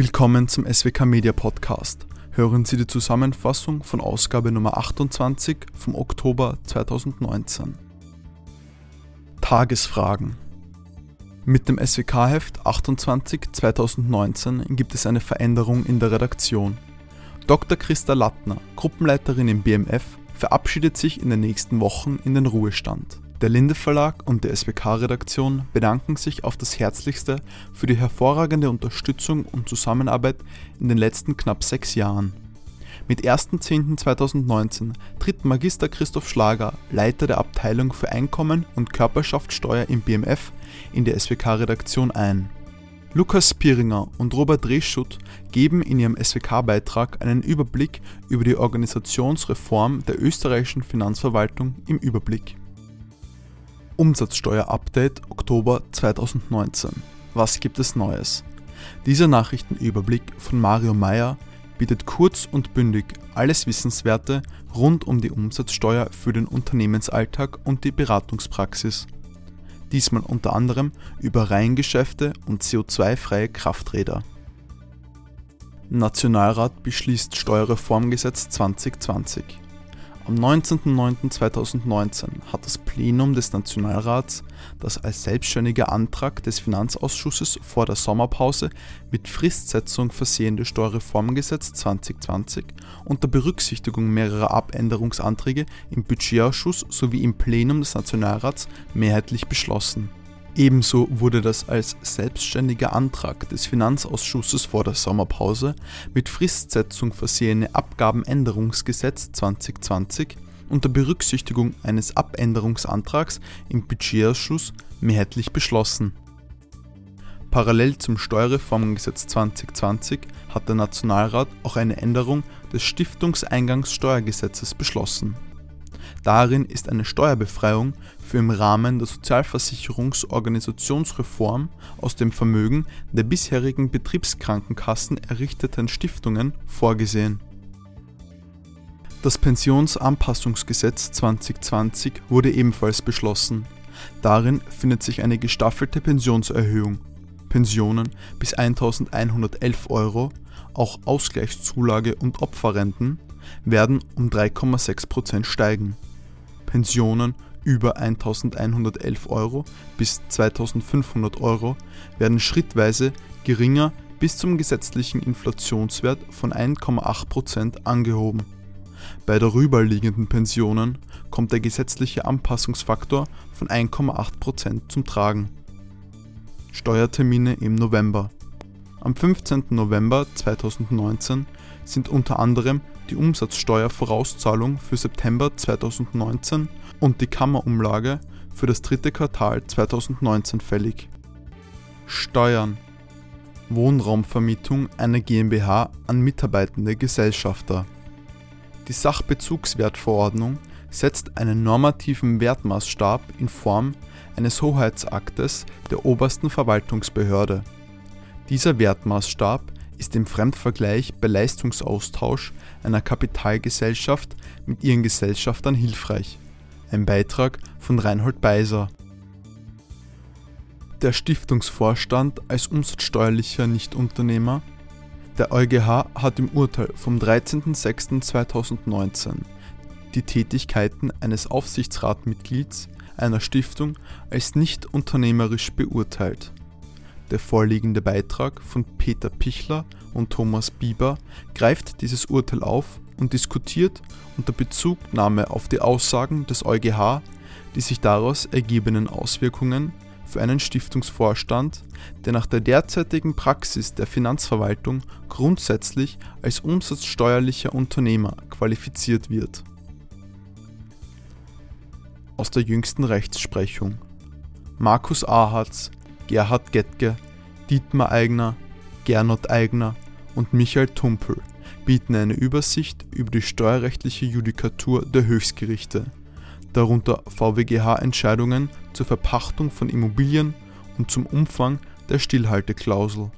Willkommen zum SWK Media Podcast. Hören Sie die Zusammenfassung von Ausgabe Nummer 28 vom Oktober 2019. Tagesfragen. Mit dem SWK-Heft 28 2019 gibt es eine Veränderung in der Redaktion. Dr. Christa Lattner, Gruppenleiterin im BMF, verabschiedet sich in den nächsten Wochen in den Ruhestand. Der Linde Verlag und die SWK-Redaktion bedanken sich auf das Herzlichste für die hervorragende Unterstützung und Zusammenarbeit in den letzten knapp sechs Jahren. Mit 1.10.2019 tritt Magister Christoph Schlager, Leiter der Abteilung für Einkommen und Körperschaftssteuer im BMF, in die SWK-Redaktion ein. Lukas Piringer und Robert Reschut geben in ihrem SWK-Beitrag einen Überblick über die Organisationsreform der österreichischen Finanzverwaltung im Überblick. Umsatzsteuer-Update Oktober 2019. Was gibt es Neues? Dieser Nachrichtenüberblick von Mario Meyer bietet kurz und bündig alles Wissenswerte rund um die Umsatzsteuer für den Unternehmensalltag und die Beratungspraxis. Diesmal unter anderem über Reihengeschäfte und CO2-freie Krafträder. Nationalrat beschließt Steuerreformgesetz 2020. Am 19.09.2019 hat das Plenum des Nationalrats das als selbstständiger Antrag des Finanzausschusses vor der Sommerpause mit Fristsetzung versehene Steuerreformgesetz 2020 unter Berücksichtigung mehrerer Abänderungsanträge im Budgetausschuss sowie im Plenum des Nationalrats mehrheitlich beschlossen Ebenso wurde das als selbstständiger Antrag des Finanzausschusses vor der Sommerpause mit Fristsetzung versehene Abgabenänderungsgesetz 2020 unter Berücksichtigung eines Abänderungsantrags im Budgetausschuss mehrheitlich beschlossen. Parallel zum Steuerreformgesetz 2020 hat der Nationalrat auch eine Änderung des Stiftungseingangssteuergesetzes beschlossen Darin ist eine Steuerbefreiung für im Rahmen der Sozialversicherungsorganisationsreform aus dem Vermögen der bisherigen Betriebskrankenkassen errichteten Stiftungen vorgesehen. Das Pensionsanpassungsgesetz 2020 wurde ebenfalls beschlossen. Darin findet sich eine gestaffelte Pensionserhöhung. Pensionen bis 1111 Euro, auch Ausgleichszulage und Opferrenten werden um 3,6% steigen. Pensionen über 1111 Euro bis 2500 Euro werden schrittweise geringer bis zum gesetzlichen Inflationswert von 1,8% angehoben. Bei darüberliegenden Pensionen kommt der gesetzliche Anpassungsfaktor von 1,8% zum Tragen. Steuertermine im November. Am 15. November 2019 sind unter anderem die Umsatzsteuervorauszahlung für September 2019 und die Kammerumlage für das dritte Quartal 2019 fällig. Steuern Wohnraumvermietung einer GmbH an mitarbeitende Gesellschafter. Die Sachbezugswertverordnung setzt einen normativen Wertmaßstab in Form eines Hoheitsaktes der obersten Verwaltungsbehörde. Dieser Wertmaßstab ist im Fremdvergleich bei Leistungsaustausch einer Kapitalgesellschaft mit ihren Gesellschaftern hilfreich. Ein Beitrag von Reinhold Beiser. Der Stiftungsvorstand als umsatzsteuerlicher Nichtunternehmer. Der EuGH hat im Urteil vom 13.06.2019 die Tätigkeiten eines Aufsichtsratmitglieds einer Stiftung als nicht unternehmerisch beurteilt. Der vorliegende Beitrag von Peter Pichler und Thomas Bieber greift dieses Urteil auf und diskutiert unter Bezugnahme auf die Aussagen des EuGH die sich daraus ergebenen Auswirkungen für einen Stiftungsvorstand, der nach der derzeitigen Praxis der Finanzverwaltung grundsätzlich als umsatzsteuerlicher Unternehmer qualifiziert wird. Aus der jüngsten Rechtsprechung Markus Ahatz Gerhard Gettke, Dietmar Eigner, Gernot Eigner und Michael Tumpel bieten eine Übersicht über die steuerrechtliche Judikatur der Höchstgerichte, darunter VWGH-Entscheidungen zur Verpachtung von Immobilien und zum Umfang der Stillhalteklausel